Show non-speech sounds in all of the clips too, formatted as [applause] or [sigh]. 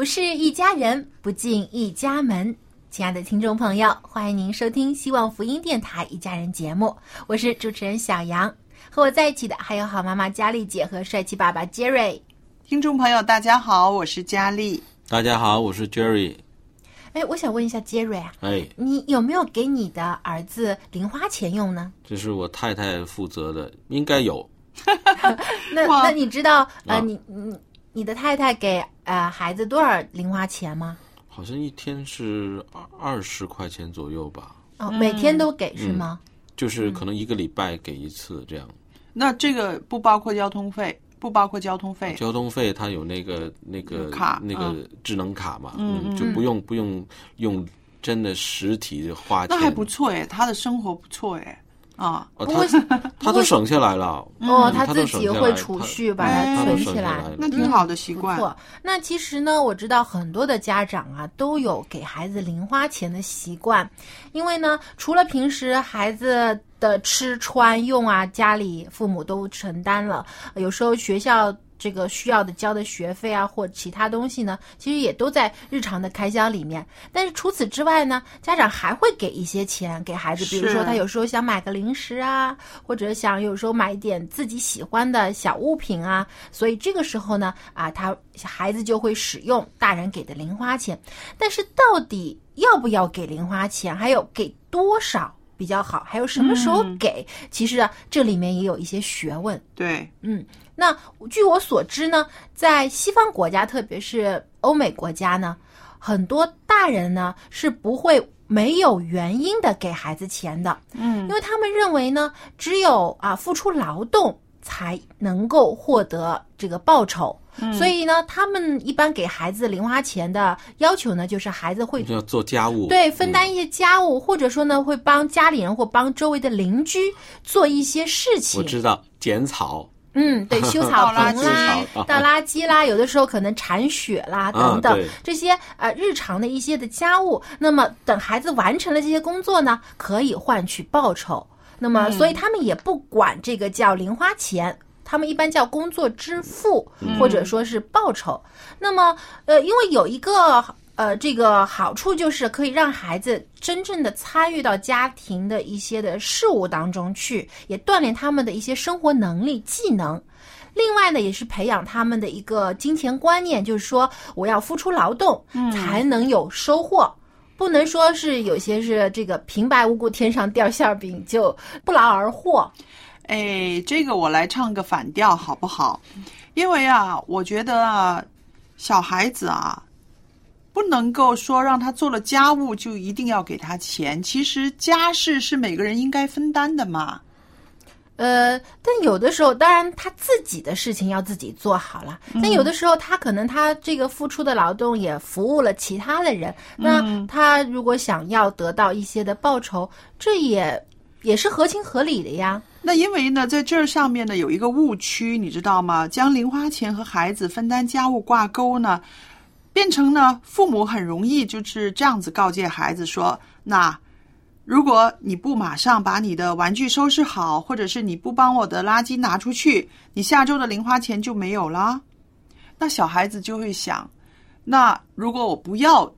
不是一家人，不进一家门。亲爱的听众朋友，欢迎您收听希望福音电台一家人节目，我是主持人小杨。和我在一起的还有好妈妈佳丽姐和帅气爸爸 Jerry。听众朋友，大家好，我是佳丽。大家好，我是 Jerry。哎，我想问一下 Jerry 啊，哎，你有没有给你的儿子零花钱用呢？这是我太太负责的，应该有。[laughs] 那那你知道呃，啊你你你的太太给呃孩子多少零花钱吗？好像一天是二二十块钱左右吧，哦，每天都给是吗？就是可能一个礼拜给一次这样。那这个不包括交通费，不包括交通费。交通费它有那个那个卡那个嗯智能卡嘛，嗯嗯就不用不用用真的实体的花钱。那还不错哎，他的生活不错哎，啊，哦，不过他 [laughs] 他都省下来了。哦，嗯他自己会储蓄，把哎它存起来。那挺好的习惯。不错，那其实呢，我知道很多的家长啊都有给孩子零花钱的习惯，因为呢，除了平时孩子的吃穿用啊，家里父母都承担了，有时候学校。这个需要的交的学费啊，或其他东西呢，其实也都在日常的开销里面。但是除此之外呢，家长还会给一些钱给孩子，比如说他有时候想买个零食啊，或者想有时候买一点自己喜欢的小物品啊，所以这个时候呢，啊，他孩子就会使用大人给的零花钱。但是到底要不要给零花钱，还有给多少比较好，还有什么时候给，其实啊，这里面也有一些学问。对，嗯，那据我所知呢，在西方国家，特别是欧美国家呢，很多大人呢是不会没有原因的给孩子钱的，嗯因为他们认为呢，只有啊付出劳动才能够获得这个报酬。所以呢，他们一般给孩子零花钱的要求呢，就是孩子会要做家务，对，分嗯担一些家务，或者说呢，会帮家里人或帮周围的邻居做一些事情。我知道剪草，嗯，对，[laughs] 修草倒垃圾坪啦、啊倒垃圾啦，[laughs] 有的时候可能铲雪啦等等、对这些呃日常的一些的家务。那么等孩子完成了这些工作呢，可以换取报酬。那么，所以他们也不管这个叫零花钱。他们一般叫工作支付，或者说是报酬。那么，呃，因为有一个呃这个好处，就是可以让孩子真正的参与到家庭的一些的事务当中去，也锻炼他们的一些生活能力、技能。另外呢，也是培养他们的一个金钱观念，就是说我要付出劳动，才能有收获。不能说是有些是这个平白无故天上掉馅儿饼就不劳而获。哎，这个我来唱个反调好不好？因为啊，我觉得啊，小孩子啊，不能够说让他做了家务就一定要给他钱。其实家事是每个人应该分担的嘛。呃，但有的时候，当然他自己的事情要自己做好了。但有的时候，他可能他这个付出的劳动也服务了其他的人。那他如果想要得到一些的报酬，这也也是合情合理的呀。那因为呢，在这上面呢有一个误区，你知道吗？将零花钱和孩子分担家务挂钩呢，变成呢，父母很容易就是这样子告诫孩子说：那如果你不马上把你的玩具收拾好，或者是你不帮我的垃圾拿出去，你下周的零花钱就没有了。那小孩子就会想，那如果我不要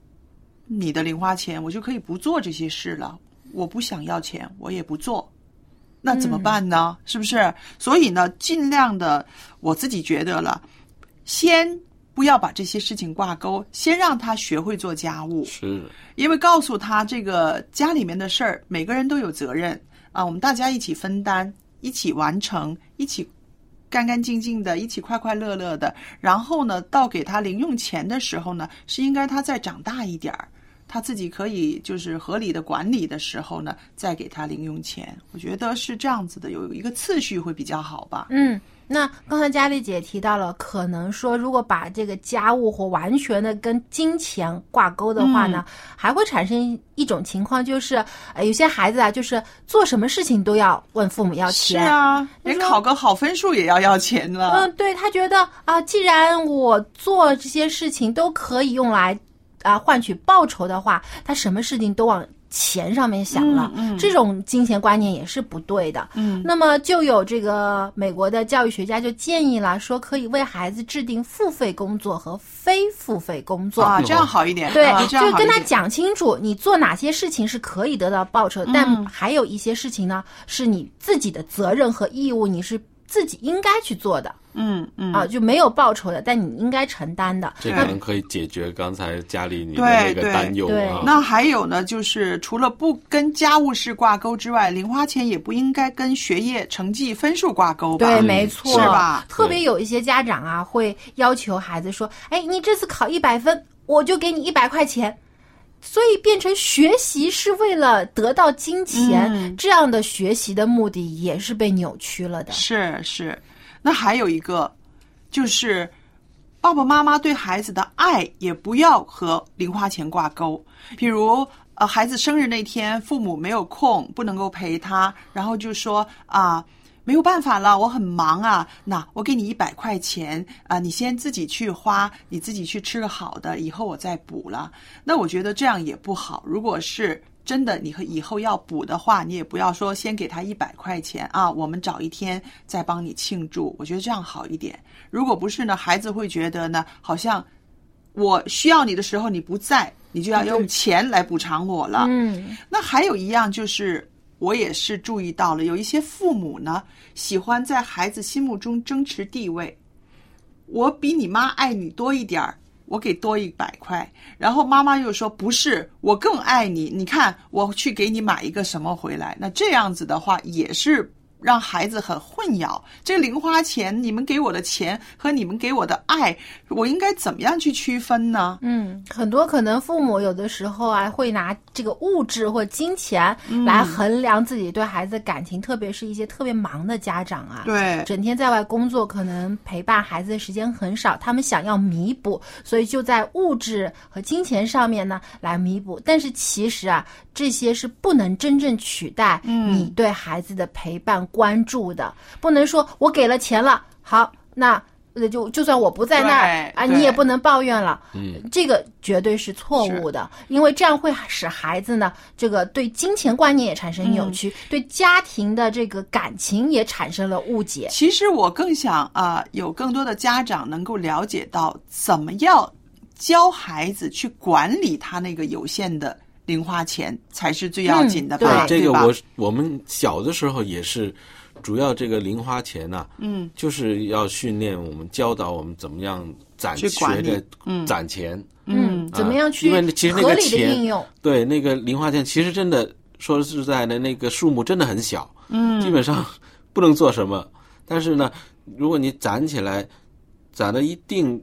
你的零花钱，我就可以不做这些事了。我不想要钱，我也不做，那怎么办呢？是不是？所以呢，尽量的，我自己觉得了，先不要把这些事情挂钩，先让他学会做家务。是，因为告诉他这个家里面的事儿，每个人都有责任啊，我们大家一起分担，一起完成，一起干干净净的，一起快快乐乐的。然后呢，到给他零用钱的时候呢，是应该他再长大一点儿，他自己可以就是合理的管理的时候呢，再给他零用钱。我觉得是这样子的，有一个次序会比较好吧。嗯，那刚才佳丽姐提到了，可能说如果把这个家务活完全的跟金钱挂钩的话呢，还会产生一种情况，就是呃，有些孩子啊，就是做什么事情都要问父母要钱是钱。啊，连考个好分数也要要钱了。嗯，对他觉得啊，既然我做这些事情都可以用来啊换取报酬的话，他什么事情都往钱上面想了，嗯嗯这种金钱观念也是不对的。嗯那么就有这个美国的教育学家就建议了，说可以为孩子制定付费工作和非付费工作。啊，这样好一点。对，就跟他。讲清楚，你做哪些事情是可以得到报酬，嗯但还有一些事情呢，是你自己的责任和义务，你是自己应该去做的。嗯嗯啊，就没有报酬的，但你应该承担的。这可能可以解决刚才家里你的对那个担忧对啊。那还有呢，就是除了不跟家务事挂钩之外，零花钱也不应该跟学业成绩分数挂钩吧？对，嗯没错，是吧特别有一些家长啊，会要求孩子说：“哎，你这次考一百分，我就给你一百块钱。”所以变成学习是为了得到金钱，嗯这样的学习的目的也是被扭曲了的。是是。那还有一个，就是爸爸妈妈对孩子的爱也不要和零花钱挂钩。比如，呃，孩子生日那天，父母没有空，不能够陪他，然后就说啊。没有办法了，我很忙啊。那我给你一百块钱啊，你先自己去花，你自己去吃个好的，以后我再补了。那我觉得这样也不好。如果是真的你和以后要补的话，你也不要说先给他一百块钱啊，我们找一天再帮你庆祝。我觉得这样好一点。如果不是呢，孩子会觉得呢，好像我需要你的时候你不在，你就要用钱来补偿我了。嗯，那还有一样就是，我也是注意到了，有一些父母呢，喜欢在孩子心目中争持地位。我比你妈爱你多一点儿，我给多一百块。然后妈妈又说不是，我更爱你。你看，我去给你买一个什么回来？那这样子的话，也是让孩子很混淆。这零花钱，你们给我的钱和你们给我的爱，我应该怎么样去区分呢？嗯，很多可能父母有的时候啊，会拿这个物质或金钱来衡量自己对孩子的感情，特别是一些特别忙的家长啊，对，整天在外工作，可能陪伴孩子的时间很少，他们想要弥补，所以就在物质和金钱上面呢来弥补。但是其实啊，这些是不能真正取代你对孩子的陪伴、关注的，不能说我给了钱了，好，那。那，就就算我不在那儿啊，你也不能抱怨了。嗯，这个绝对是错误的，因为这样会使孩子呢，这个对金钱观念也产生扭曲，对家庭的这个感情也产生了误解。其实我更想啊、有更多的家长能够了解到怎么样教孩子去管理他那个有限的零花钱，才是最要紧的吧？嗯对吧这个我我们小的时候也是，主要这个零花钱呐、嗯，就是要训练我们、教导我们怎么样攒去管理学的嗯攒钱。嗯，怎么样去因为其实那个钱？对，那个零花钱其实真的说实在的，那个数目真的很小，嗯，基本上不能做什么。但是呢，如果你攒起来，攒了一定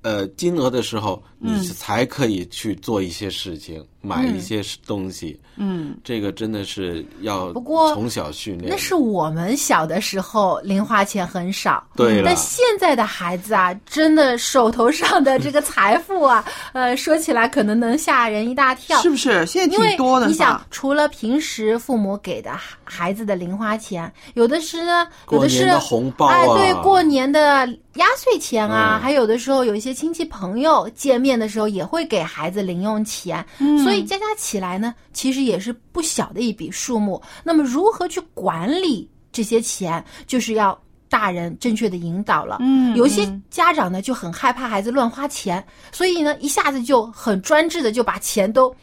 呃金额的时候，你才可以去做一些事情，买一些东西。嗯，这个真的是要不过从小训练。那是我们小的时候零花钱很少，对但现在的孩子啊，真的手头上的这个财富啊，[laughs] 呃，说起来可能能吓人一大跳。是不是？现在挺多的你想，？除了平时父母给的孩孩子的零花钱，有的是呢，有的是的红包啊哎，对，过年的压岁钱啊，嗯还有的时候有一些亲戚朋友见面的时候也会给孩子零用钱，嗯所以加加起来呢，其实也是不小的一笔数目。那么如何去管理这些钱，就是要。大人正确的引导了，嗯有一些嗯家长呢就很害怕孩子乱花钱，所以呢一下子就很专制的就把钱都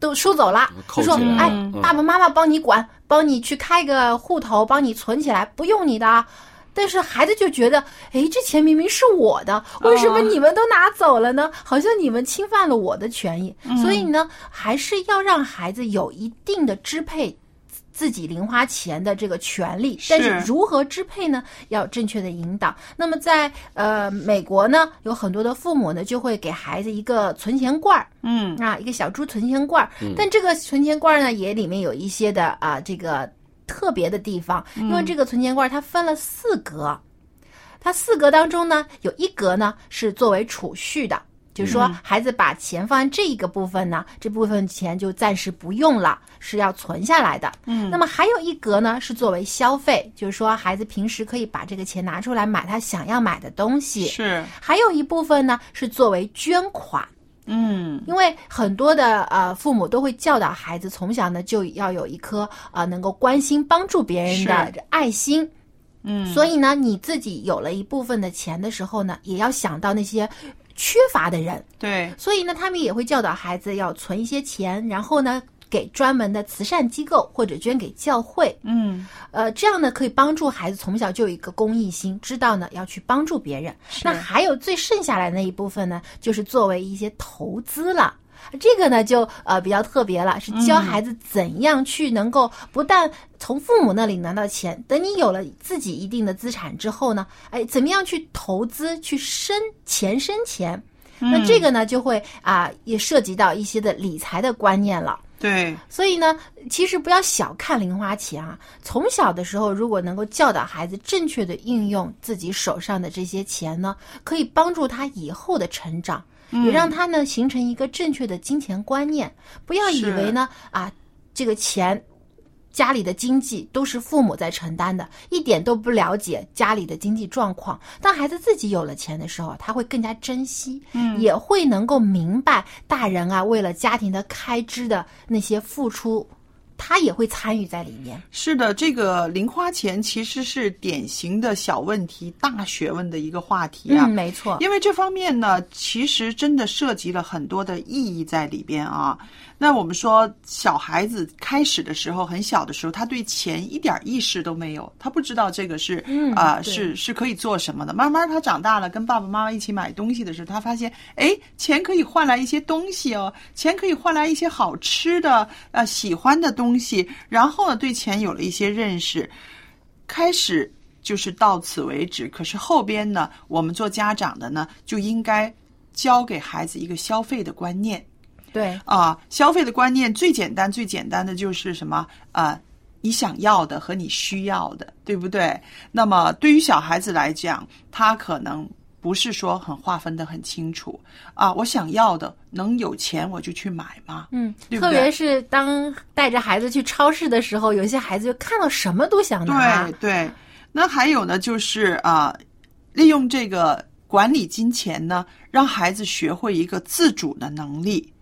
都收走了，就说哎嗯，爸爸妈妈帮你管，帮你去开个户头，帮你存起来，不用你的啊。但是孩子就觉得，哎，这钱明明是我的，为什么你们都拿走了呢？好像你们侵犯了我的权益。所以呢，还是要让孩子有一定的支配自己零花钱的这个权利，但是是如何支配呢？要正确的引导。那么在呃美国呢，有很多的父母呢就会给孩子一个存钱罐儿，嗯啊，一个小猪存钱罐儿。但这个存钱罐儿呢，也里面有一些的啊这个特别的地方，因为这个存钱罐它分了四格，它四格当中呢，有一格呢是作为储蓄的。就是说，孩子把钱放在这一个部分呢，这部分钱就暂时不用了，是要存下来的。嗯，那么还有一格呢是作为消费，就是说孩子平时可以把这个钱拿出来买他想要买的东西。是，还有一部分呢是作为捐款。嗯因为很多的呃父母都会教导孩子，从小呢就要有一颗呃能够关心帮助别人的爱心。嗯，所以呢，你自己有了一部分的钱的时候呢，也要想到那些缺乏的人。对，所以呢，他们也会教导孩子要存一些钱，然后呢给专门的慈善机构或者捐给教会。嗯呃，这样呢可以帮助孩子从小就有一个公益心，知道呢要去帮助别人。那还有最剩下来那一部分呢，就是作为一些投资了。这个呢就呃比较特别了，是教孩子怎样去能够不但从父母那里拿到钱，等你有了自己一定的资产之后呢，哎，怎么样去投资去生钱生钱？那这个呢就会啊、也涉及到一些的理财的观念了。对，所以呢，其实不要小看零花钱啊。从小的时候，如果能够教导孩子正确的运用自己手上的这些钱呢，可以帮助他以后的成长，也让他呢形成一个正确的金钱观念。不要以为呢啊，这个钱。家里的经济都是父母在承担的，一点都不了解家里的经济状况。当孩子自己有了钱的时候，他会更加珍惜，嗯，也会能够明白大人啊为了家庭的开支的那些付出，他也会参与在里面。是的，这个零花钱其实是典型的小问题、大学问的一个话题啊。嗯，没错。因为这方面呢，其实真的涉及了很多的意义在里边啊。那我们说，小孩子开始的时候，很小的时候，他对钱一点意识都没有，他不知道这个是嗯啊、是是可以做什么的。慢慢他长大了，跟爸爸妈妈一起买东西的时候，他发现，哎，钱可以换来一些东西哦，钱可以换来一些好吃的、呃喜欢的东西，然后呢，对钱有了一些认识，开始就是到此为止。可是后边呢，我们做家长的呢，就应该教给孩子一个消费的观念对，啊。消费的观念最简单、最简单的就是什么啊？你想要的和你需要的，对不对？那么对于小孩子来讲，他可能不是说很划分的很清楚啊。我想要的，能有钱我就去买嘛。嗯，对对特别是当带着孩子去超市的时候，有些孩子就看到什么都想拿对。对，那还有呢，就是啊，利用这个管理金钱呢，让孩子学会一个自主的能力。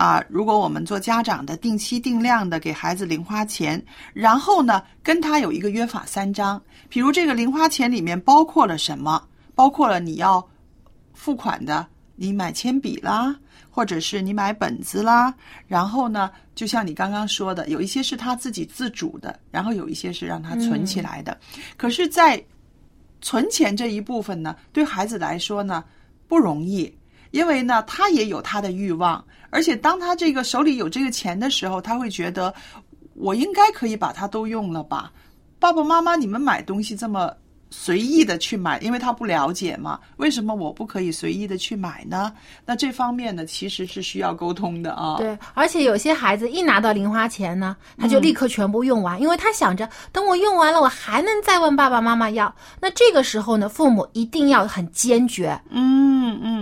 啊，如果我们做家长的定期定量的给孩子零花钱，然后呢跟他有一个约法三章，比如这个零花钱里面包括了什么？包括了你要付款的，你买铅笔啦，或者是你买本子啦，然后呢，就像你刚刚说的，有一些是他自己自主的，然后有一些是让他存起来的。可是，在存钱这一部分呢，对孩子来说呢不容易，因为呢他也有他的欲望，而且当他这个手里有这个钱的时候，他会觉得我应该可以把它都用了吧？爸爸妈妈，你们买东西这么随意的去买，因为他不了解嘛。为什么我不可以随意的去买呢？那这方面呢，其实是需要沟通的啊。对，而且有些孩子一拿到零花钱呢，他就立刻全部用完，因为他想着等我用完了，我还能再问爸爸妈妈要。那这个时候呢，父母一定要很坚决，嗯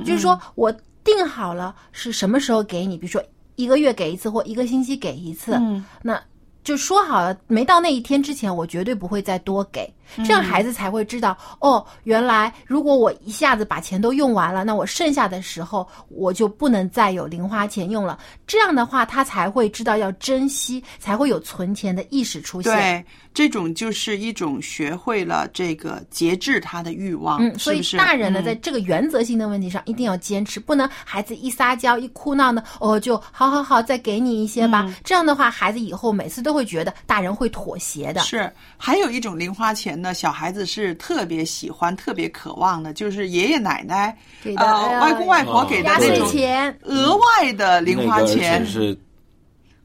嗯，就是说我定好了是什么时候给你，比如说一个月给一次或一个星期给一次，嗯。那就说好了，没到那一天之前，我绝对不会再多给，这样孩子才会知道，哦，原来如果我一下子把钱都用完了，那我剩下的时候我就不能再有零花钱用了。这样的话，他才会知道要珍惜，才会有存钱的意识出现。对，这种就是一种学会了这个节制他的欲望，嗯，所以？大人呢，嗯在这个原则性的问题上一定要坚持，不能孩子一撒娇一哭闹呢，哦，就好好好，再给你一些吧。嗯这样的话，孩子以后每次都会觉得大人会妥协的。是，还有一种零花钱呢，小孩子是特别喜欢、特别渴望的，就是爷爷奶奶、给的呃呃外公外婆给的那种钱，额外的零花那个而钱。是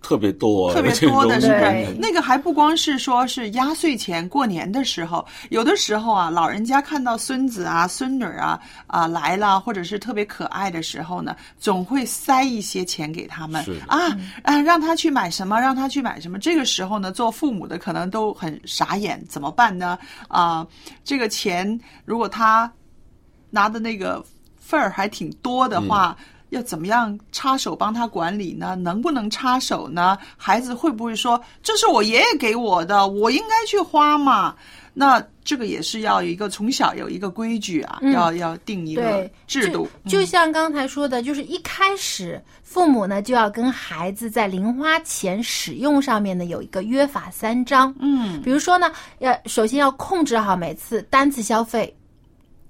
特别多，特别多的是容易对那个还不光是说是压岁钱，过年的时候，有的时候啊，老人家看到孙子啊、孙女儿啊啊来了，或者是特别可爱的时候呢，总会塞一些钱给他们啊啊，让他去买什么，让他去买什么。这个时候呢，做父母的可能都很傻眼，怎么办呢？啊，这个钱如果他拿的那个份儿还挺多的话。要怎么样插手帮他管理呢？能不能插手呢？孩子会不会说这是我爷爷给我的，我应该去花嘛？那这个也是要有一个从小有一个规矩啊，嗯要要定一个制度。就像刚才说的，就是一开始父母呢就要跟孩子在零花钱使用上面呢有一个约法三章。嗯，比如说呢，要首先要控制好每次单次消费。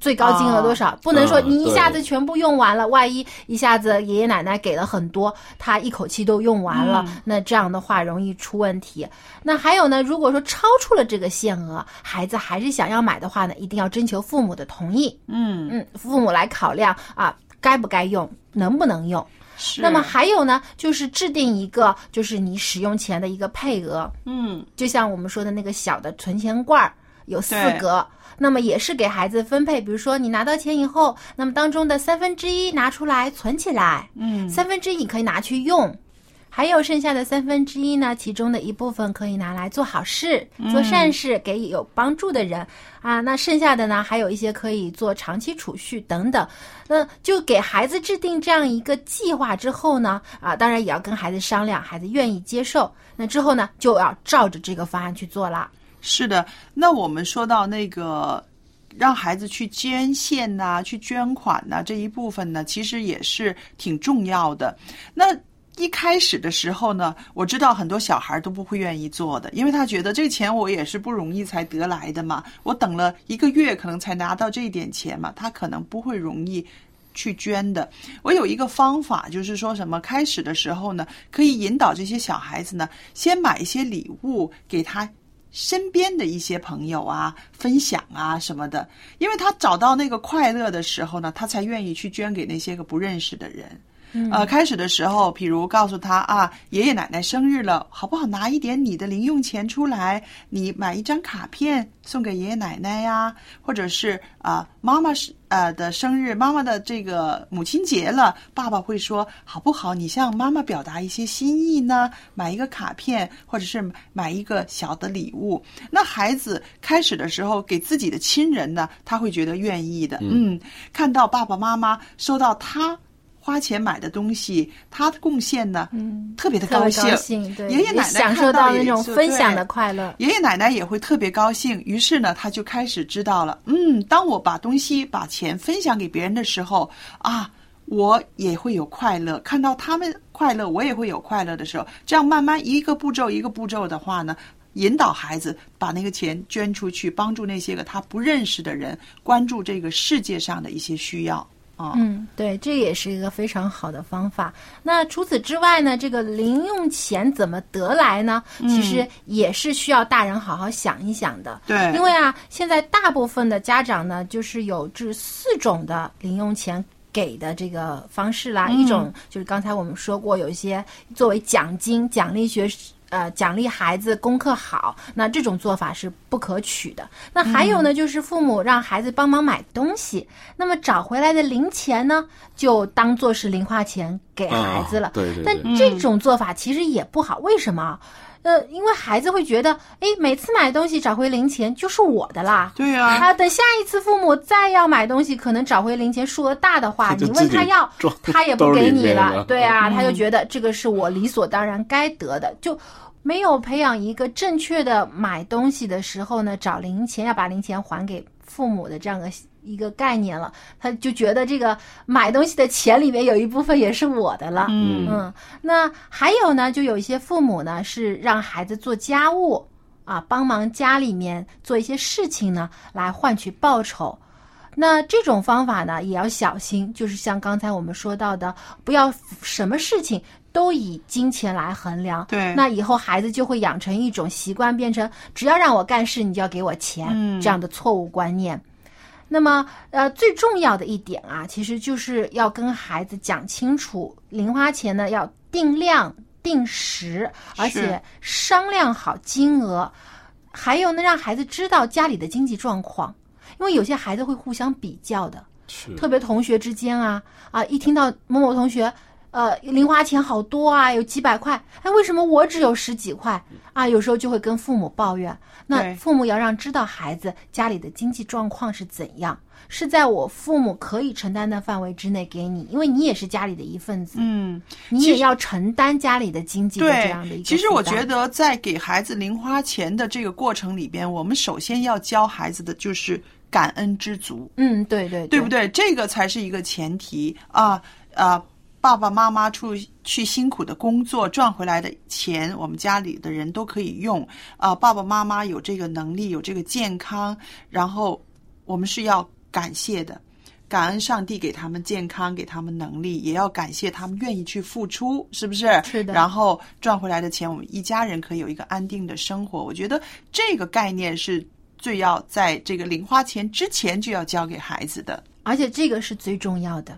最高金额多少？不能说嗯你一下子全部用完了，万一一下子爷爷奶奶给了很多，他一口气都用完了，嗯那这样的话容易出问题。那还有呢，如果说超出了这个限额，孩子还是想要买的话呢，一定要征求父母的同意。嗯嗯，父母来考量啊，该不该用，能不能用。是。那么还有呢，就是制定一个，就是你使用前的一个配额，嗯就像我们说的那个小的存钱罐儿，有四格。那么也是给孩子分配，比如说你拿到钱以后，那么当中的三分之一拿出来存起来，嗯三分之一你可以拿去用，还有剩下的三分之一呢，其中的一部分可以拿来做好事、做善事，给有帮助的人啊。那剩下的呢，还有一些可以做长期储蓄等等。那就给孩子制定这样一个计划之后呢，啊，当然也要跟孩子商量，孩子愿意接受。那之后呢，就要照着这个方案去做了。是的，那我们说到那个让孩子去捐献呐、去捐款呐、这一部分呢，其实也是挺重要的。那一开始的时候呢，我知道很多小孩都不会愿意做的，因为他觉得这个钱我也是不容易才得来的嘛，我等了一个月可能才拿到这一点钱嘛，他可能不会容易。去捐的，我有一个方法，就是说什么开始的时候呢，可以引导这些小孩子呢，先买一些礼物给他身边的一些朋友啊，分享啊什么的，因为他找到那个快乐的时候呢，他才愿意去捐给那些个不认识的人。呃，开始的时候，比如告诉他啊，爷爷奶奶生日了，好不好？拿一点你的零用钱出来，你买一张卡片送给爷爷奶奶呀，或者是啊，妈妈是呃的生日，妈妈的这个母亲节了，爸爸会说好不好？你向妈妈表达一些心意呢，买一个卡片，或者是买一个小的礼物。那孩子开始的时候给自己的亲人呢，他会觉得愿意的，嗯，看到爸爸妈妈收到他。花钱买的东西，他的贡献呢，嗯，特别的。高兴，对，爷爷奶奶享受看到也那种分享的快乐。爷爷奶奶也会特别高兴，于是呢，他就开始知道了，嗯，当我把东西、把钱分享给别人的时候啊，我也会有快乐，看到他们快乐，我也会有快乐的时候，这样慢慢一个步骤一个步骤的话呢。引导孩子把那个钱捐出去，帮助那些个他不认识的人，关注这个世界上的一些需要啊。嗯，对，这也是一个非常好的方法。那除此之外呢，这个零用钱怎么得来呢？其实也是需要大人好好想一想的。对因为啊，现在大部分的家长呢，就是有这四种的零用钱。给的这个方式啦，一种就是刚才我们说过，有一些作为奖金、奖励学呃奖励孩子功课好，那这种做法是不可取的。那还有呢，就是父母让孩子帮忙买东西，那么找回来的零钱呢，就当做是零花钱给孩子了。啊对对对但这种做法其实也不好，为什么？呃，因为孩子会觉得，哎，每次买东西找回零钱就是我的啦。对啊啊，等下一次父母再要买东西，可能找回零钱数额大的话，你问他要，他也 [laughs] 不给你了。了对啊，他就觉得这个是我理所当然该得的，就没有培养一个正确的买东西的时候呢，找零钱要把零钱还给父母的这样的一个概念了。他就觉得这个买东西的钱里面有一部分也是我的了。嗯嗯，那还有呢，就有一些父母呢是让孩子做家务啊，帮忙家里面做一些事情呢，来换取报酬。那这种方法呢，也要小心，就是像刚才我们说到的，不要什么事情都以金钱来衡量。对那以后孩子就会养成一种习惯，变成只要让我干事，你就要给我钱，嗯这样的错误观念。那么，呃，最重要的一点啊，其实就是要跟孩子讲清楚，零花钱呢要定量、定时，而且商量好金额，还有呢，让孩子知道家里的经济状况，因为有些孩子会互相比较的，是特别同学之间啊啊，一听到某某同学。呃，零花钱好多啊，有几百块，哎，为什么我只有十几块啊？有时候就会跟父母抱怨。那父母要让知道孩子家里的经济状况是怎样，是在我父母可以承担的范围之内给你，因为你也是家里的一份子，嗯，你也要承担家里的经济的这样的一个，其实我觉得在给孩子零花钱的这个过程里边，我们首先要教孩子的就是感恩知足。嗯，对对对不？对？这个才是一个前提啊啊！爸爸妈妈出去辛苦的工作赚回来的钱，我们家里的人都可以用啊。爸爸妈妈有这个能力，有这个健康，然后我们是要感谢的，感恩上帝给他们健康，给他们能力，也要感谢他们愿意去付出，是不是？是的然后赚回来的钱，我们一家人可以有一个安定的生活。我觉得这个概念是最要在这个零花钱之前就要交给孩子的。而且这个是最重要的。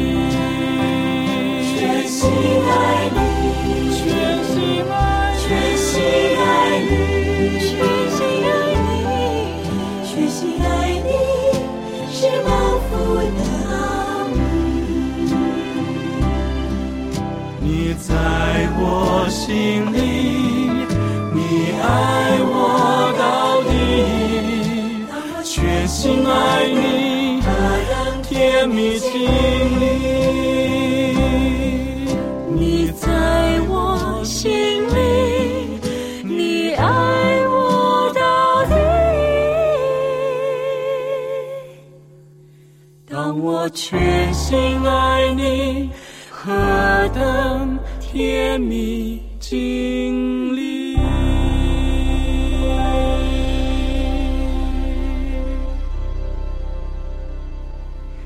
全心爱你，全心爱你，全心爱你，全心爱你，是满腹的你。你在我心里，你爱我到底，全心爱你，这样甜蜜蜜。我全心爱你，何等甜蜜经历。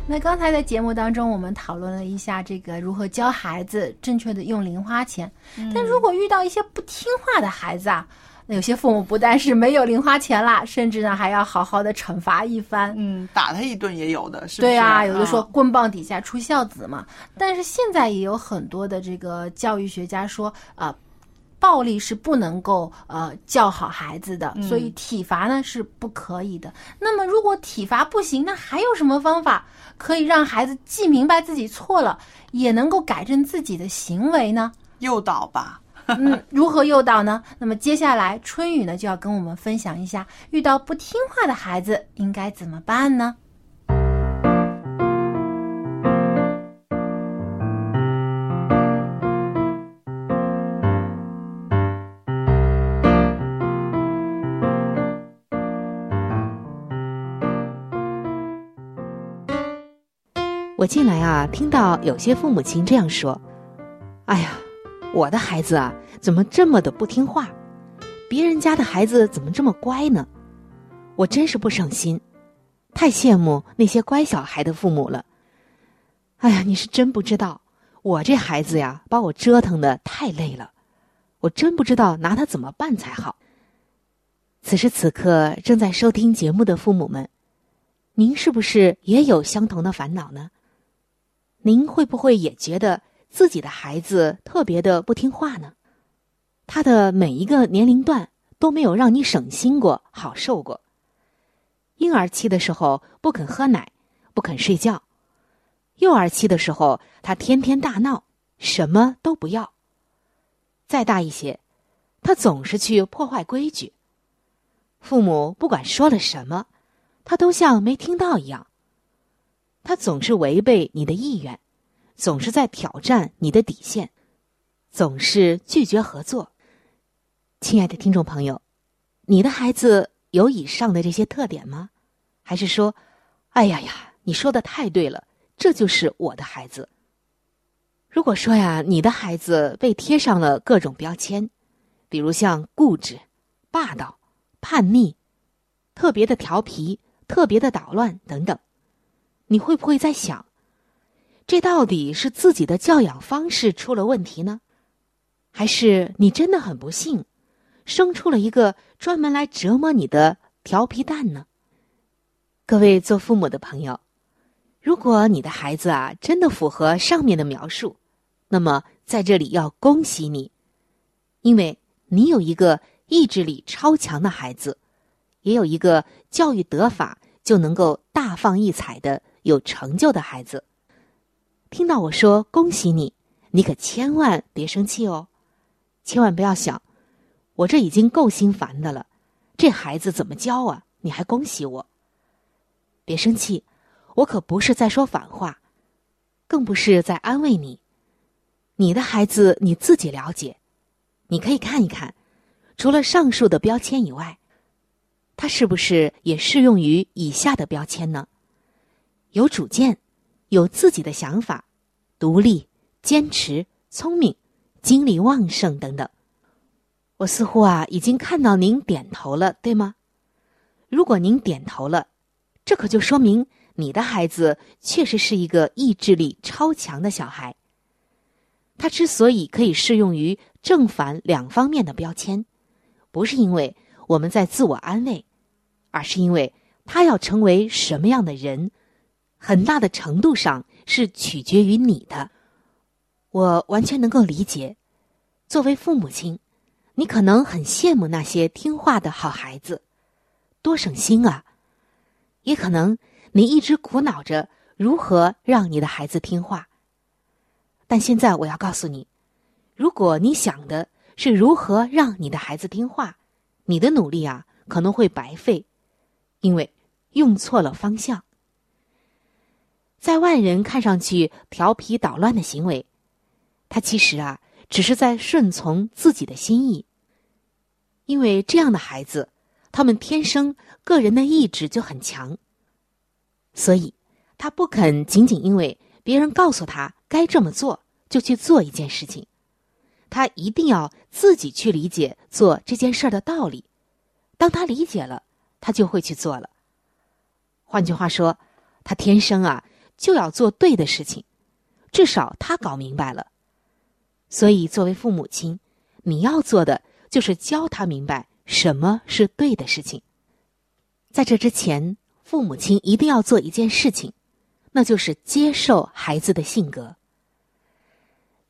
那刚才在节目当中，我们讨论了一下这个如何教孩子正确的用零花钱。但如果遇到一些不听话的孩子啊，那有些父母不但是没有零花钱啦，甚至呢还要好好的惩罚一番。嗯，打他一顿也有的，是不是？对啊，有的说啊棍棒底下出孝子嘛。但是现在也有很多的这个教育学家说，啊、暴力是不能够呃教好孩子的，所以体罚呢是不可以的。那么如果体罚不行，那还有什么方法可以让孩子既明白自己错了，也能够改正自己的行为呢？诱导吧。嗯，如何诱导呢？那么接下来春雨呢就要跟我们分享一下，遇到不听话的孩子应该怎么办呢？我近来啊，听到有些父母亲这样说：“哎呀，我的孩子啊，怎么这么的不听话？别人家的孩子怎么这么乖呢？我真是不省心，太羡慕那些乖小孩的父母了。哎呀，你是真不知道，我这孩子呀，把我折腾的太累了，我真不知道拿他怎么办才好。”此时此刻正在收听节目的父母们，您是不是也有相同的烦恼呢？您会不会也觉得自己的孩子特别的不听话呢？他的每一个年龄段都没有让你省心过、好受过。婴儿期的时候不肯喝奶，不肯睡觉；幼儿期的时候，他天天大闹，什么都不要。再大一些，他总是去破坏规矩。父母不管说了什么，他都像没听到一样。他总是违背你的意愿，总是在挑战你的底线，总是拒绝合作。亲爱的听众朋友，你的孩子有以上的这些特点吗？还是说，哎呀呀，你说的太对了，这就是我的孩子。如果说呀，你的孩子被贴上了各种标签，比如像固执、霸道、叛逆、特别的调皮、特别的捣乱等等。你会不会在想，这到底是自己的教养方式出了问题呢，还是你真的很不幸，生出了一个专门来折磨你的调皮蛋呢？各位做父母的朋友，如果你的孩子啊真的符合上面的描述，那么在这里要恭喜你，因为你有一个意志力超强的孩子，也有一个教育得法就能够大放异彩的。有成就的孩子，听到我说恭喜你，你可千万别生气哦，千万不要想，我这已经够心烦的了，这孩子怎么教啊？你还恭喜我？别生气，我可不是在说反话，更不是在安慰你。你的孩子你自己了解，你可以看一看，除了上述的标签以外，他是不是也适用于以下的标签呢？有主见，有自己的想法，独立、坚持、聪明、精力旺盛等等。我似乎啊已经看到您点头了，对吗？如果您点头了，这可就说明你的孩子确实是一个意志力超强的小孩。他之所以可以适用于正反两方面的标签，不是因为我们在自我安慰，而是因为他要成为什么样的人。很大的程度上是取决于你的，我完全能够理解。作为父母亲，你可能很羡慕那些听话的好孩子，多省心啊！也可能你一直苦恼着如何让你的孩子听话。但现在我要告诉你，如果你想的是如何让你的孩子听话，你的努力啊可能会白费，因为用错了方向。在外人看上去调皮捣乱的行为，他其实啊只是在顺从自己的心意。因为这样的孩子，他们天生个人的意志就很强，所以他不肯仅仅因为别人告诉他该这么做就去做一件事情，他一定要自己去理解做这件事儿的道理。当他理解了，他就会去做了。换句话说，他天生啊。就要做对的事情，至少他搞明白了。所以，作为父母亲，你要做的就是教他明白什么是对的事情。在这之前，父母亲一定要做一件事情，那就是接受孩子的性格。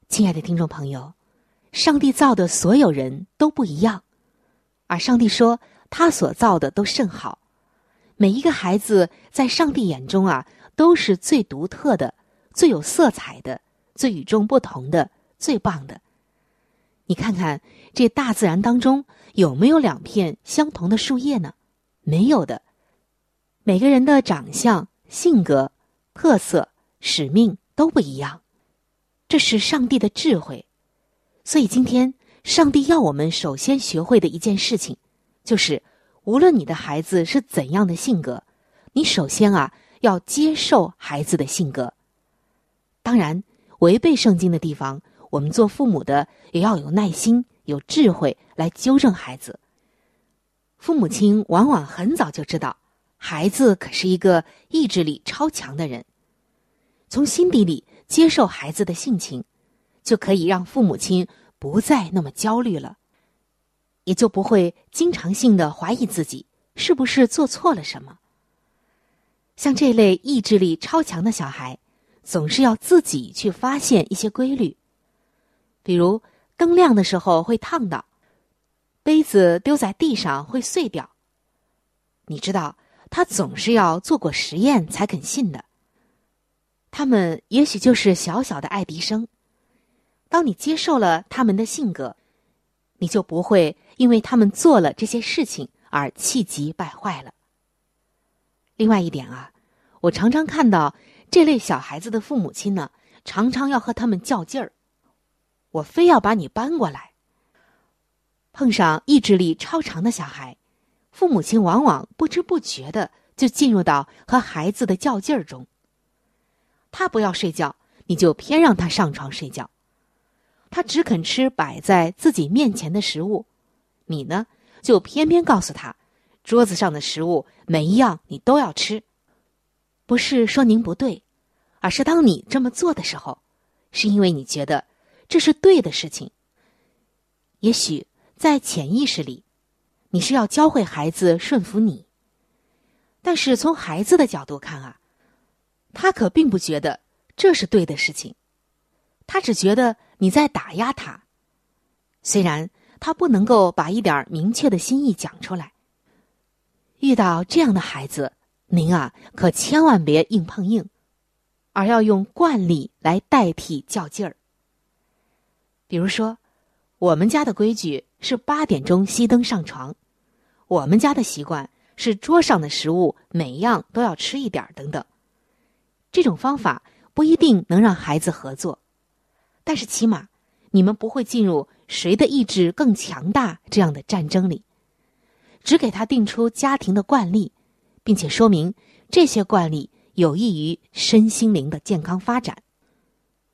亲爱的听众朋友，上帝造的所有人都不一样，而上帝说他所造的都甚好。每一个孩子在上帝眼中啊。都是最独特的、最有色彩的、最与众不同的、最棒的。你看看这大自然当中有没有两片相同的树叶呢？没有的。每个人的长相、性格、特色、使命都不一样，这是上帝的智慧。所以今天，上帝要我们首先学会的一件事情，就是无论你的孩子是怎样的性格，你首先啊。要接受孩子的性格，当然，违背圣经的地方，我们做父母的也要有耐心、有智慧来纠正孩子。父母亲往往很早就知道，孩子可是一个意志力超强的人，从心底里接受孩子的性情，就可以让父母亲不再那么焦虑了，也就不会经常性的怀疑自己是不是做错了什么。像这类意志力超强的小孩，总是要自己去发现一些规律，比如灯亮的时候会烫到，杯子丢在地上会碎掉。你知道，他总是要做过实验才肯信的。他们也许就是小小的爱迪生。当你接受了他们的性格，你就不会因为他们做了这些事情而气急败坏了。另外一点啊，我常常看到这类小孩子的父母亲呢，常常要和他们较劲儿，我非要把你搬过来。碰上意志力超长的小孩，父母亲往往不知不觉的就进入到和孩子的较劲儿中。他不要睡觉，你就偏让他上床睡觉；他只肯吃摆在自己面前的食物，你呢就偏偏告诉他。桌子上的食物每一样你都要吃，不是说您不对，而是当你这么做的时候，是因为你觉得这是对的事情。也许在潜意识里，你是要教会孩子顺服你，但是从孩子的角度看啊，他可并不觉得这是对的事情，他只觉得你在打压他，虽然他不能够把一点明确的心意讲出来。遇到这样的孩子，您啊可千万别硬碰硬，而要用惯例来代替较劲儿。比如说，我们家的规矩是八点钟熄灯上床，我们家的习惯是桌上的食物每样都要吃一点等等。这种方法不一定能让孩子合作，但是起码你们不会进入谁的意志更强大这样的战争里。只给他定出家庭的惯例，并且说明这些惯例有益于身心灵的健康发展。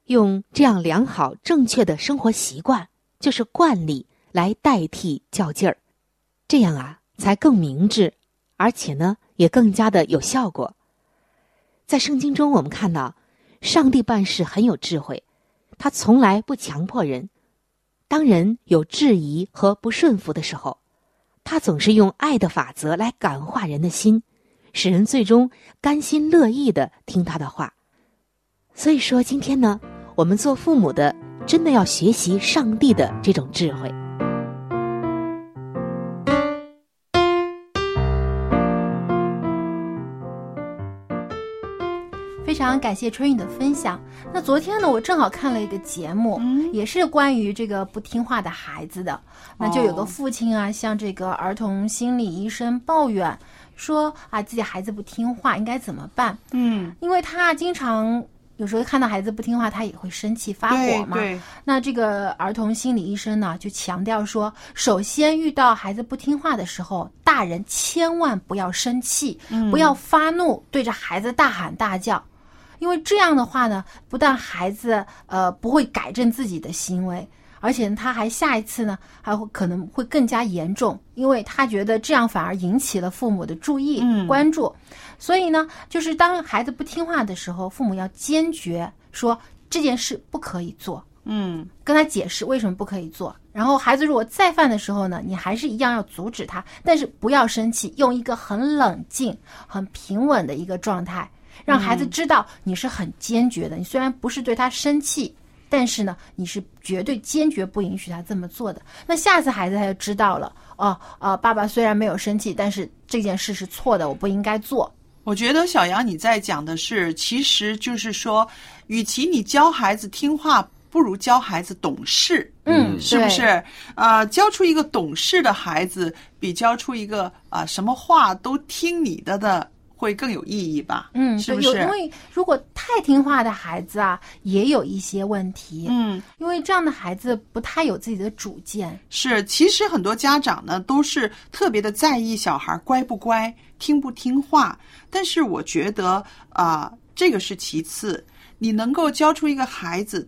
用这样良好正确的生活习惯，就是惯例来代替较劲儿，这样啊才更明智，而且呢也更加的有效果。在圣经中，我们看到上帝办事很有智慧，他从来不强迫人。当人有质疑和不顺服的时候，他总是用爱的法则来感化人的心，使人最终甘心乐意的听他的话。所以说，今天呢，我们做父母的真的要学习上帝的这种智慧。常感谢春雨的分享。那昨天呢，我正好看了一个节目，也是关于这个不听话的孩子的。那就有个父亲啊，向这个儿童心理医生抱怨，说啊，自己孩子不听话，应该怎么办？嗯，因为他经常有时候看到孩子不听话，他也会生气发火嘛。那这个儿童心理医生呢，就强调说，首先遇到孩子不听话的时候，大人千万不要生气，嗯不要发怒，对着孩子大喊大叫。因为这样的话呢，不但孩子呃不会改正自己的行为，而且他还下一次呢还会可能会更加严重，因为他觉得这样反而引起了父母的注意、嗯关注。所以呢，就是当孩子不听话的时候，父母要坚决说这件事不可以做，嗯跟他解释为什么不可以做。然后孩子如果再犯的时候呢，你还是一样要阻止他，但是不要生气，用一个很冷静、很平稳的一个状态。让孩子知道你是很坚决的，你虽然不是对他生气，但是呢，你是绝对坚决不允许他这么做的。那下次孩子他就知道了，哦，呃，爸爸虽然没有生气，但是这件事是错的，我不应该做。我觉得小杨你在讲的是，其实就是说，与其你教孩子听话，不如教孩子懂事。嗯是不是？啊、教出一个懂事的孩子，比教出一个啊、什么话都听你的的会更有意义吧？嗯，是不是？因为如果太听话的孩子啊，也有一些问题。嗯，因为这样的孩子不太有自己的主见。是，其实很多家长呢都是特别的在意小孩乖不乖、听不听话，但是我觉得啊、这个是其次，你能够教出一个孩子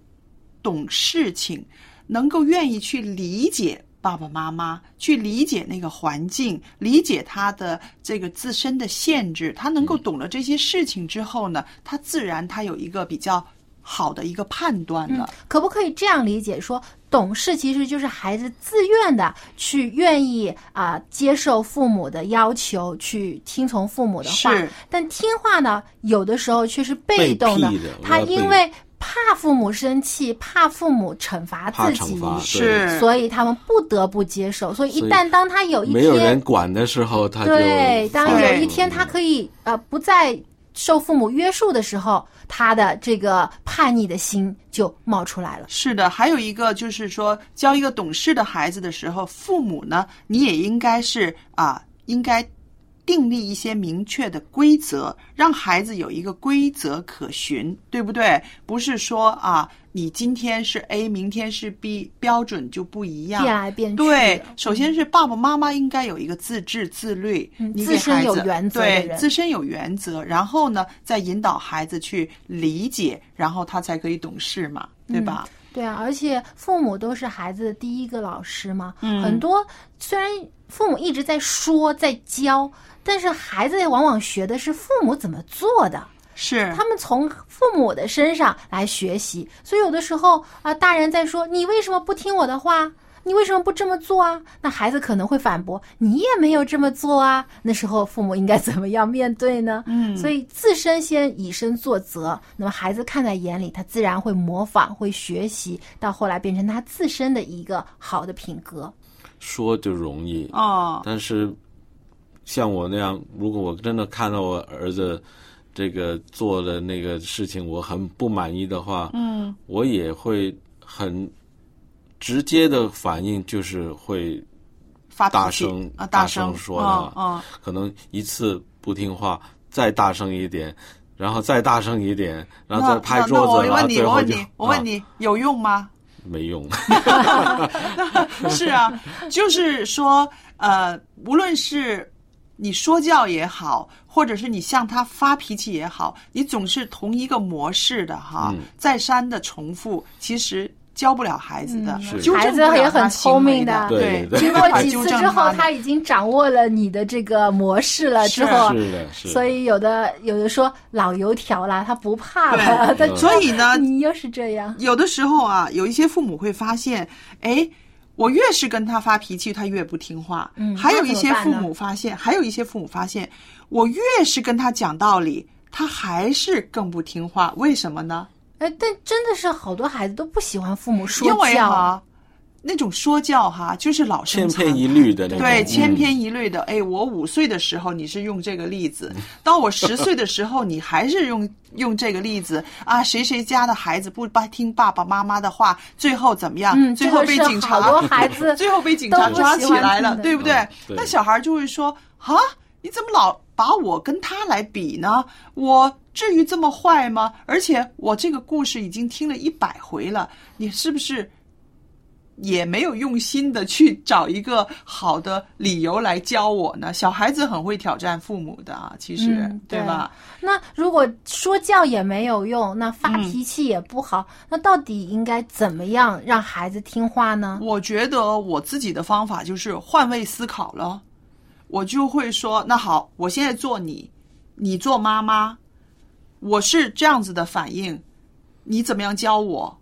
懂事情，能够愿意去理解。爸爸妈妈去理解那个环境，理解他的这个自身的限制，他能够懂了这些事情之后呢，他自然他有一个比较好的一个判断了。可不可以这样理解说，懂事其实就是孩子自愿的去愿意啊、接受父母的要求，去听从父母的话。但听话呢，有的时候却是被动的的，他因为怕父母生气，怕父母惩罚自己惩罚，是所以他们不得不接受。所以一旦当他有一天没有人天，管的时候，他就对，当有一天他可以呃不再受父母约束的时候，他的这个叛逆的心就冒出来了。是的，还有一个就是说，教一个懂事的孩子的时候，父母呢，你也应该是啊，应该订立一些明确的规则，让孩子有一个规则可循，对不对？不是说啊，你今天是 A，明天是 B，标准就不一样，变来变去对，首先是爸爸妈妈应该有一个自制自律，嗯你给自身有原则的对，人自身有原则，然后呢，再引导孩子去理解，然后他才可以懂事嘛，对吧？对啊，而且父母都是孩子的第一个老师嘛。嗯很多虽然父母一直在说在教，但是孩子往往学的是父母怎么做的。是他们从父母的身上来学习，所以有的时候啊、大人在说你为什么不听我的话？你为什么不这么做啊？那孩子可能会反驳：“你也没有这么做啊。”那时候父母应该怎么样面对呢？嗯所以自身先以身作则，那么孩子看在眼里，他自然会模仿、会学习，到后来变成他自身的一个好的品格。说就容易，哦，但是像我那样，如果我真的看到我儿子这个做的那个事情，我很不满意的话，嗯，我也会很直接的反应，就是会发大声啊，大声说他，嗯嗯可能一次不听话，再大声一点，然后再大声一点，然后再拍桌子，我问你，我问你，我问啊你，有用吗？没用。[laughs] 是啊，就是说，呃，无论是你说教也好，或者是你向他发脾气也好，你总是同一个模式的哈，嗯再三的重复，其实教不了孩子的，嗯纠孩子正不了他也很聪明的对，对 [laughs] 经过几次之后，他已经掌握了你的这个模式了。之后，是的是的所以有的有的说老油条啦，他不怕了。[laughs] 所以呢 [laughs] 你又是这样，有的时候啊，有一些父母会发现，哎，我越是跟他发脾气，他越不听话。嗯还有一些父母发现，还有一些父母发现，我越是跟他讲道理，他还是更不听话。为什么呢？哎，但真的是好多孩子都不喜欢父母说教因为那种说教哈，就是老生常千篇一律的那种对，嗯千篇一律的。哎，我五岁的时候你是用这个例子，到我十岁的时候你还是用用这个例子啊？谁谁家的孩子不不听爸爸妈妈的话，最后怎么样？嗯 [laughs] 最后被警察，好多孩子最后被警察抓起来了，对不对？嗯对那小孩就会说啊，你怎么老把我跟他来比呢？我至于这么坏吗？而且我这个故事已经听了一百回了，你是不是也没有用心的去找一个好的理由来教我呢？小孩子很会挑战父母的啊，其实、嗯对吧？那如果说教也没有用，那发嗯脾气也不好，那到底应该怎么样让孩子听话呢？我觉得我自己的方法就是换位思考了，我就会说，那好，我现在做你，你做妈妈，我是这样子的反应，你怎么样教我？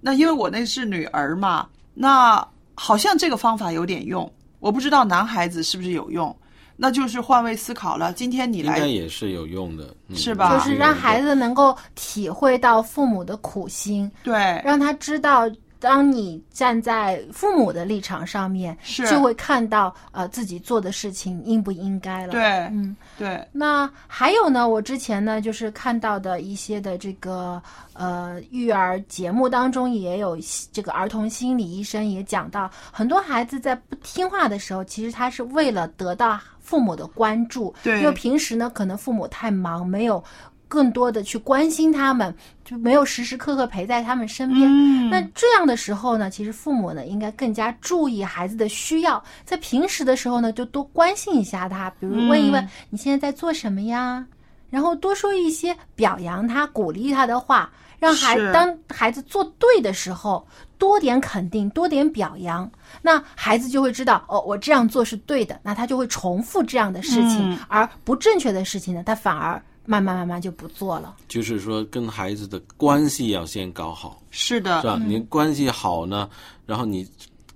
那因为我那是女儿嘛，那好像这个方法有点用，我不知道男孩子是不是有用。那就是换位思考了。今天你应该来，也是有用的，嗯是吧就是让孩子能够体会到父母的苦心，对，让他知道，当你站在父母的立场上面，是就会看到呃自己做的事情应不应该了。对，嗯。对，那还有呢，我之前呢就是看到的一些的这个呃育儿节目当中，也有这个儿童心理医生也讲到，很多孩子在不听话的时候，其实他是为了得到父母的关注，对因为平时呢可能父母太忙，没有。更多的去关心他们，就没有时时刻刻陪在他们身边。嗯。那这样的时候呢，其实父母呢应该更加注意孩子的需要，在平时的时候呢，就多关心一下他，比如问一问、嗯。你现在在做什么呀，然后多说一些表扬他、鼓励他的话，让孩当孩子做对的时候，多点肯定，多点表扬，那孩子就会知道哦，我这样做是对的，那他就会重复这样的事情，嗯。而不正确的事情呢，他反而慢慢慢慢就不做了。就是说跟孩子的关系要先搞好，是的，是吧？嗯你关系好呢，然后你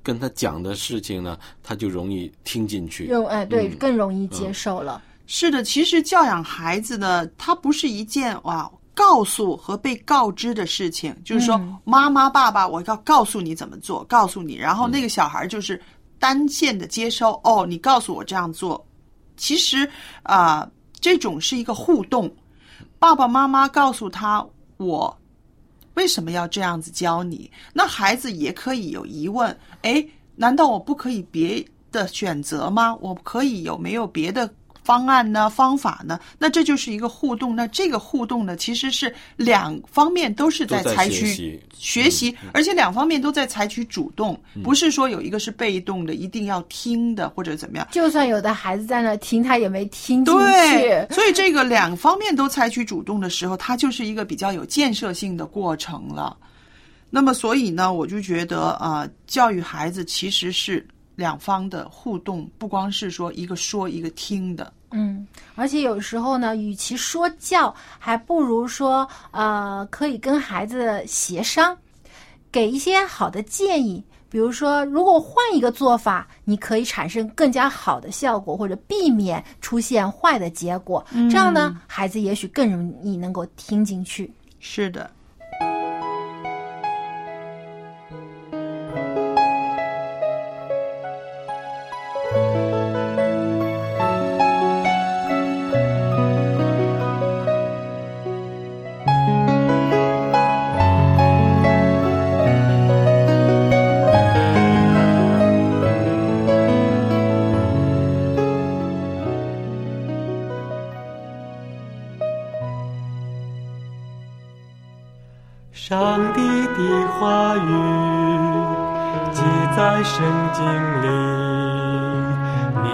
跟他讲的事情呢，他就容易听进去。用哎对、嗯更容易接受了。是的，其实教养孩子呢，它不是一件哇告诉和被告知的事情，就是说、嗯妈妈、爸爸，我要告诉你怎么做，告诉你，然后那个小孩就是单线的接收，哦，你告诉我这样做。其实啊、这种是一个互动，爸爸妈妈告诉他我。为什么要这样子教你？那孩子也可以有疑问，哎，难道我不可以别的选择吗？我可以有没有别的方案呢？方法呢？那这就是一个互动。那这个互动呢，其实是两方面都是在采取学习学习，而且两方面都在采取主动，嗯不是说有一个是被动的，一定要听的或者怎么样。就算有的孩子在那听，他也没听进对，去。所以这个两方面都采取主动的时候，它就是一个比较有建设性的过程了。那么，所以呢，我就觉得啊、呃教育孩子其实是两方的互动，不光是说一个说一个听的。嗯，而且有时候呢，与其说教，还不如说呃，可以跟孩子协商，给一些好的建议。比如说，如果换一个做法，你可以产生更加好的效果，或者避免出现坏的结果。这样呢，孩子也许更容易能够听进去。是的。上帝的话语记在圣经里，你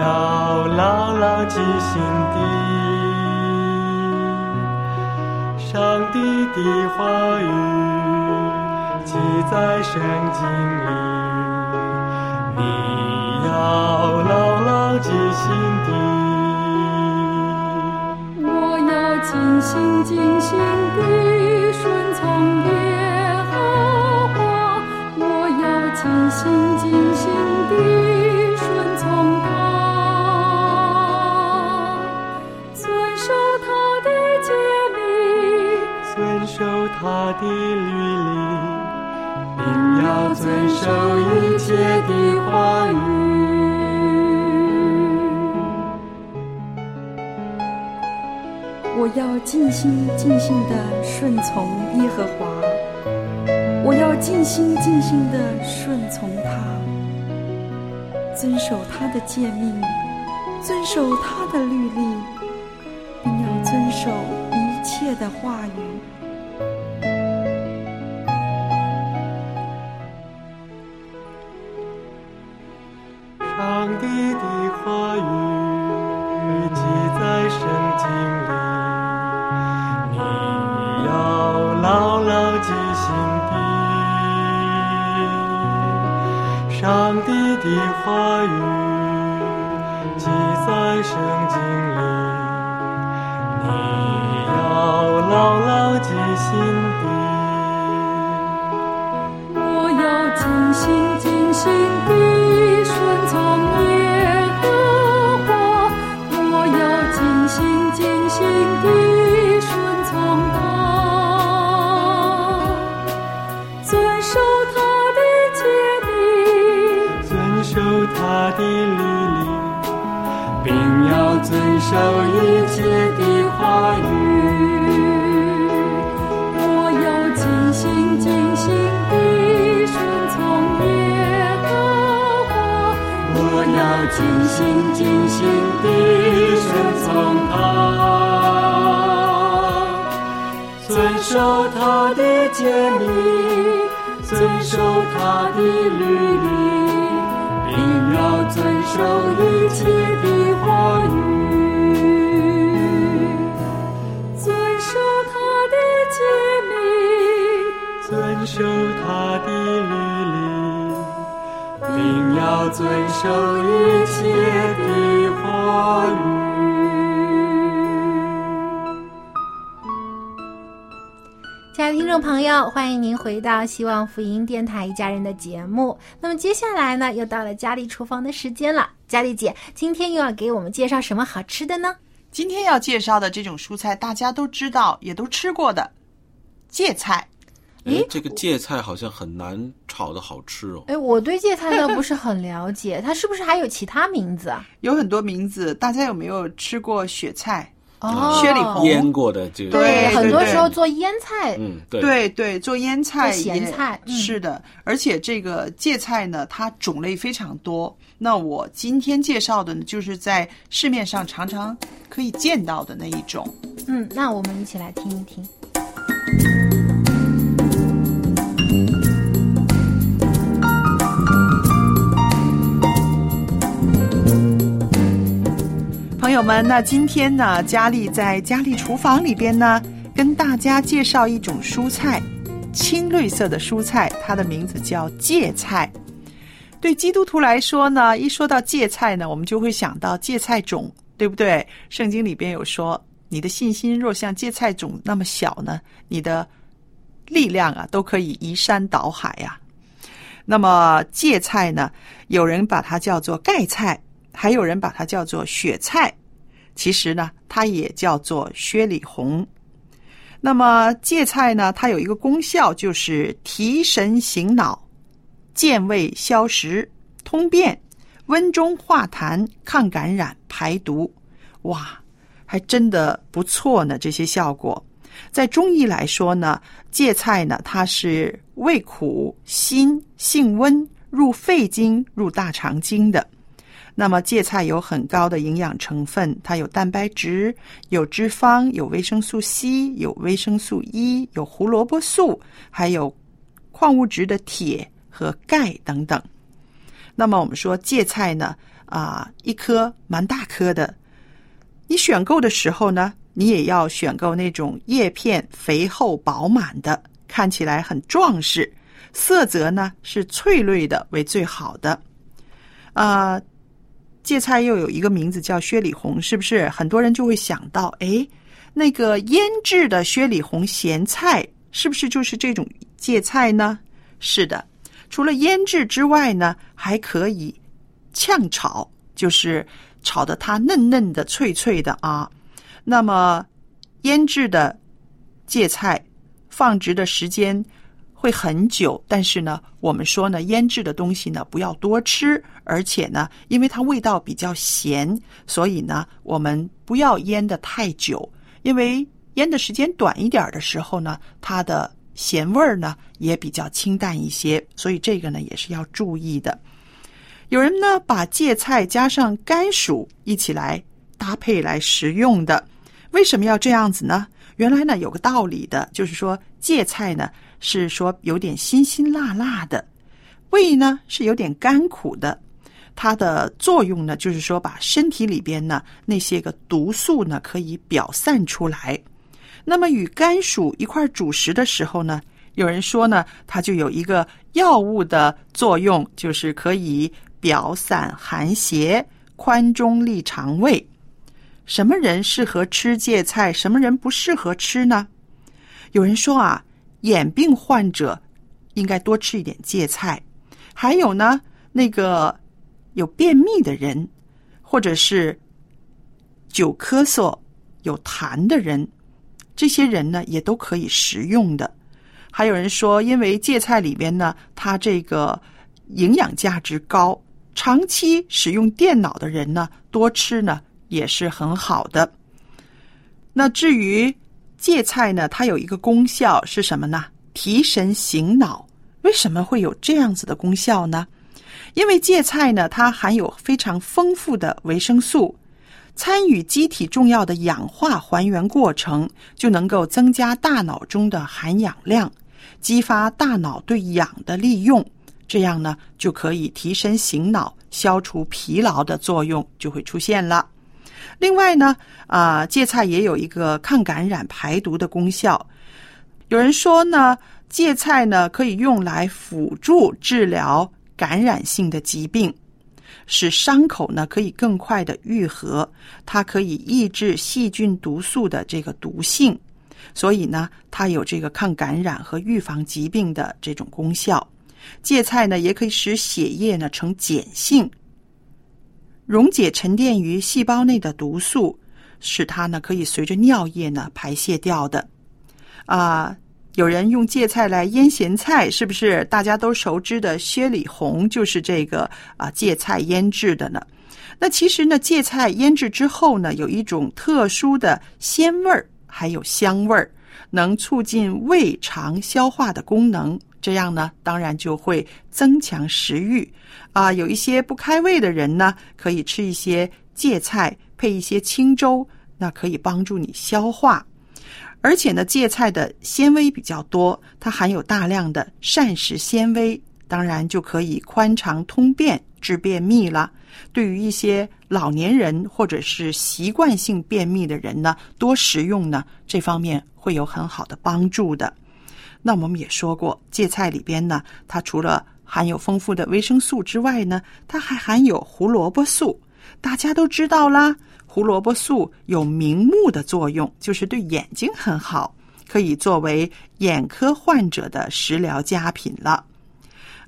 要牢牢记心底。上帝的话语记在圣经里，你要牢牢记心底。我要尽心尽心地的律例，并要遵守一切的话语。我要尽心尽心的顺从耶和华，我要尽心尽心的顺从他，遵守他的诫命，遵守他的律例，并要遵守一切的话语。心底。我要尽心尽心地顺从耶和华，我要尽心尽心地顺从他，遵守他的诫命，遵守他的律例，并要遵守心尽心地顺从他，遵守他的诫命，遵守他的律例，并要遵守一切的话语。遵守他的诫命，遵守他的律，要遵守一切的话语。亲爱的听众朋友，欢迎您回到希望福音电台一家人的节目。那么接下来呢，又到了佳丽厨房的时间了。佳丽姐，今天又要给我们介绍什么好吃的呢？今天要介绍的这种蔬菜，大家都知道，也都吃过的芥菜。哎，这个芥菜好像很难炒的好吃哦。哎，我对芥菜呢不是很了解，它是不是还有其他名字啊？有很多名字，大家有没有吃过雪菜？哦，薛里红腌过的这个，对，很多时候做腌菜，嗯，对对对，做腌菜、咸菜、嗯、是的。而且这个芥菜呢，它种类非常多。那我今天介绍的呢，就是在市面上常常可以见到的那一种。嗯，那我们一起来听一听。友们，那今天呢，佳丽在佳丽厨房里边呢，跟大家介绍一种蔬菜，青绿色的蔬菜，它的名字叫芥菜。对基督徒来说呢，一说到芥菜呢，我们就会想到芥菜种，对不对？圣经里边有说，你的信心若像芥菜种那么小呢，你的力量啊，都可以移山倒海呀、那么芥菜呢，有人把它叫做盖菜。还有人把它叫做雪菜，其实呢，它也叫做薛里红。那么芥菜呢，它有一个功效，就是提神醒脑、健胃消食、通便、温中化痰、抗感染、排毒。哇，还真的不错呢！这些效果，在中医来说呢，芥菜呢，它是味苦、辛、性温，入肺经、入大肠经的。那么芥菜有很高的营养成分，它有蛋白质、有脂肪、有维生素 C、有维生素 E、有胡萝卜素，还有矿物质的铁和钙等等。那么我们说芥菜呢，啊，一颗蛮大颗的。你选购的时候呢，你也要选购那种叶片肥厚饱满的，看起来很壮实，色泽呢是翠绿的为最好的。啊。芥菜又有一个名字叫薛里红，是不是？很多人就会想到，哎，那个腌制的薛里红咸菜，是不是就是这种芥菜呢？是的，除了腌制之外呢，还可以炝炒，就是炒的它嫩嫩的、脆脆的啊。那么腌制的芥菜放置的时间。会很久，但是呢，我们说呢，腌制的东西呢不要多吃，而且呢，因为它味道比较咸，所以呢，我们不要腌的太久，因为腌的时间短一点的时候呢，它的咸味儿呢也比较清淡一些，所以这个呢也是要注意的。有人呢把芥菜加上甘薯一起来搭配来食用的，为什么要这样子呢？原来呢有个道理的，就是说芥菜呢。是说有点辛辛辣辣的，胃呢是有点甘苦的，它的作用呢就是说把身体里边呢那些个毒素呢可以表散出来。那么与甘薯一块煮食的时候呢，有人说呢它就有一个药物的作用，就是可以表散寒邪、宽中利肠胃。什么人适合吃芥菜？什么人不适合吃呢？有人说啊。眼病患者应该多吃一点芥菜，还有呢，那个有便秘的人，或者是久咳嗽、有痰的人，这些人呢也都可以食用的。还有人说，因为芥菜里边呢，它这个营养价值高，长期使用电脑的人呢，多吃呢也是很好的。那至于，芥菜呢，它有一个功效是什么呢？提神醒脑。为什么会有这样子的功效呢？因为芥菜呢，它含有非常丰富的维生素，参与机体重要的氧化还原过程，就能够增加大脑中的含氧量，激发大脑对氧的利用，这样呢，就可以提神醒脑、消除疲劳的作用就会出现了。另外呢，啊，芥菜也有一个抗感染、排毒的功效。有人说呢，芥菜呢可以用来辅助治疗感染性的疾病，使伤口呢可以更快的愈合。它可以抑制细菌毒素的这个毒性，所以呢，它有这个抗感染和预防疾病的这种功效。芥菜呢也可以使血液呢呈碱性。溶解沉淀于细胞内的毒素，使它呢可以随着尿液呢排泄掉的。啊，有人用芥菜来腌咸菜，是不是大家都熟知的薛里红就是这个啊芥菜腌制的呢？那其实呢，芥菜腌制之后呢，有一种特殊的鲜味儿，还有香味儿，能促进胃肠消化的功能。这样呢，当然就会增强食欲啊。有一些不开胃的人呢，可以吃一些芥菜，配一些清粥，那可以帮助你消化。而且呢，芥菜的纤维比较多，它含有大量的膳食纤维，当然就可以宽肠通便、治便秘了。对于一些老年人或者是习惯性便秘的人呢，多食用呢，这方面会有很好的帮助的。那我们也说过，芥菜里边呢，它除了含有丰富的维生素之外呢，它还含有胡萝卜素。大家都知道啦，胡萝卜素有明目的作用，就是对眼睛很好，可以作为眼科患者的食疗佳品了。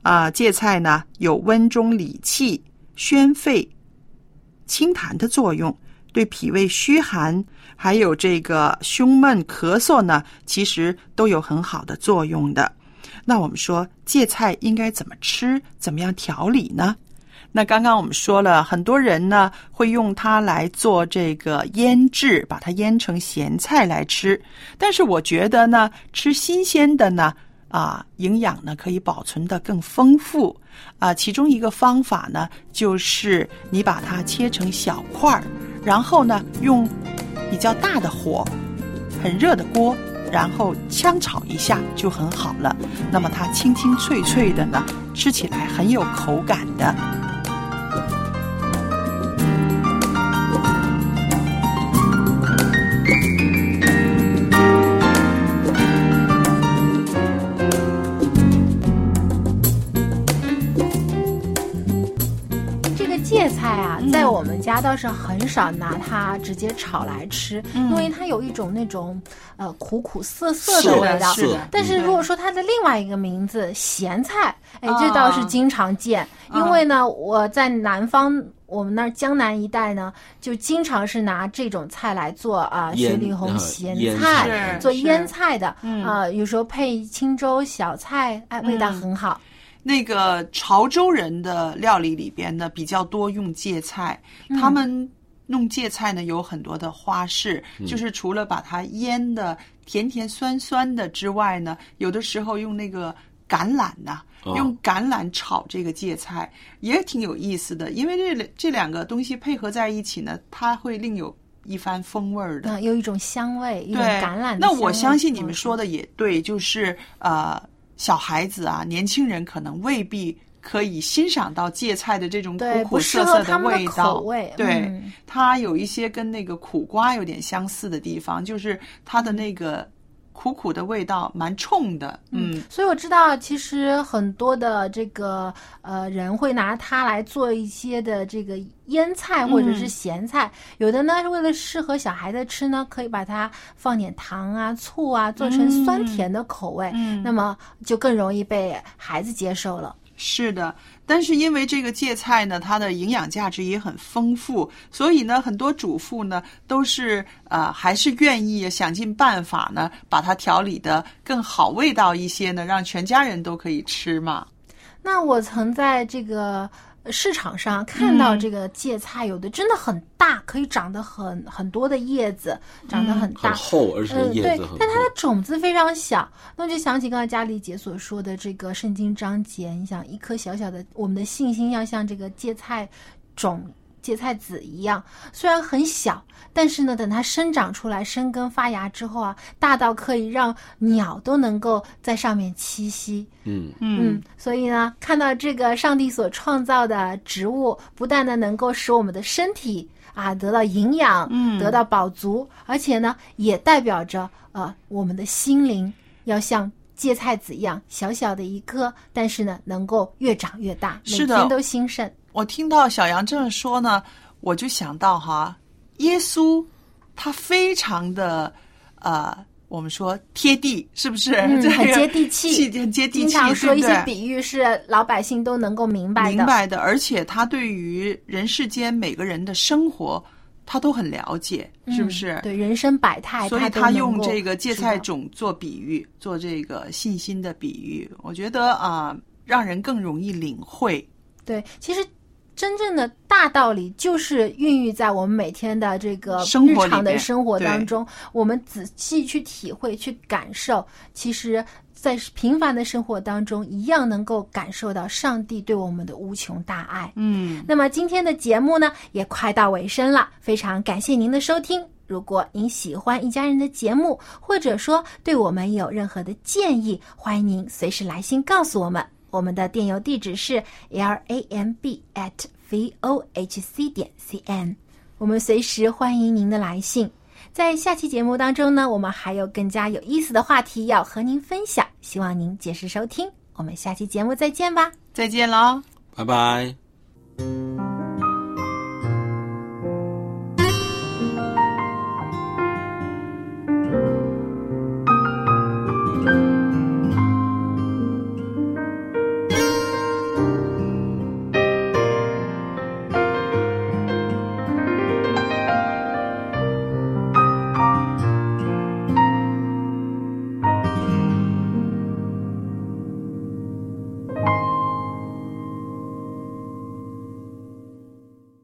啊，芥菜呢有温中理气、宣肺、清痰的作用。对脾胃虚寒，还有这个胸闷、咳嗽呢，其实都有很好的作用的。那我们说芥菜应该怎么吃，怎么样调理呢？那刚刚我们说了很多人呢会用它来做这个腌制，把它腌成咸菜来吃。但是我觉得呢，吃新鲜的呢，啊，营养呢可以保存的更丰富啊。其中一个方法呢，就是你把它切成小块儿，然后呢用比较大的火，很热的锅，然后炝炒一下就很好了。那么它清清脆脆的呢，吃起来很有口感的。这个芥菜啊，在我们家倒是很少拿它直接炒来吃，因为它有一种那种呃苦苦涩涩的味道。是的，但是如果说它的另外一个名字咸菜，哎，这倒是经常见。因为呢，我在南方，我们那儿江南一带呢，就经常是拿这种菜来做啊，雪里红咸菜，做腌菜的啊，有时候配清粥小菜，哎，味道很好。那个潮州人的料理里边呢，比较多用芥菜，他们弄芥菜呢有很多的花式，就是除了把它腌的甜甜酸酸的之外呢，有的时候用那个橄榄呐、用橄榄炒这个芥菜也挺有意思的，因为这这两个东西配合在一起呢，它会另有一番风味儿的，嗯，有一种香味，一种对橄榄的那我相信你们说的也对，就是呃。小孩子啊，年轻人可能未必可以欣赏到芥菜的这种苦苦涩涩的味道。味对、嗯，它有一些跟那个苦瓜有点相似的地方，就是它的那个苦苦的味道蛮冲的。嗯，所以我知道，其实很多的这个呃人会拿它来做一些的这个腌菜或者是咸菜，嗯、有的呢是为了适合小孩子吃呢，可以把它放点糖啊、醋啊，做成酸甜的口味，嗯、那么就更容易被孩子接受了。是的，但是因为这个芥菜呢，它的营养价值也很丰富，所以呢，很多主妇呢都是呃还是愿意想尽办法呢，把它调理的更好味道一些呢，让全家人都可以吃嘛。那我曾在这个市场上看到这个芥菜，有的真的很大，可以长得很很多的叶子，长得很大，很厚，而且叶子很厚。但它的种子非常小，那我就想起刚才佳丽姐所说的这个圣经章节，你想一颗小小的，我们的信心要像这个芥菜种。芥菜籽一样，虽然很小，但是呢，等它生长出来、生根发芽之后啊，大到可以让鸟都能够在上面栖息。嗯嗯，所以呢，看到这个上帝所创造的植物，不但呢能够使我们的身体啊得到营养，嗯，得到饱足，而且呢，也代表着呃我们的心灵要像芥菜籽一样小小的一颗，但是呢，能够越长越大，每天都兴盛。我听到小杨这么说呢，我就想到哈，耶稣他非常的呃，我们说贴地，是不是？嗯，[laughs] 这个、很接地气，很接地气。经常说一些比喻是老百姓都能够明白的。明白的，而且他对于人世间每个人的生活，他都很了解，是不是？嗯、对人生百态，所以他用这个芥菜种做比喻，做这个信心的比喻，我觉得啊、呃，让人更容易领会。对，其实。真正的大道理就是孕育在我们每天的这个日常的生活当中，我们仔细去体会、去感受，其实，在平凡的生活当中，一样能够感受到上帝对我们的无穷大爱。嗯，那么今天的节目呢，也快到尾声了，非常感谢您的收听。如果您喜欢一家人的节目，或者说对我们有任何的建议，欢迎您随时来信告诉我们。我们的电邮地址是 l a m b at v o h c 点 c n，我们随时欢迎您的来信。在下期节目当中呢，我们还有更加有意思的话题要和您分享，希望您届时收听。我们下期节目再见吧，再见喽，拜拜。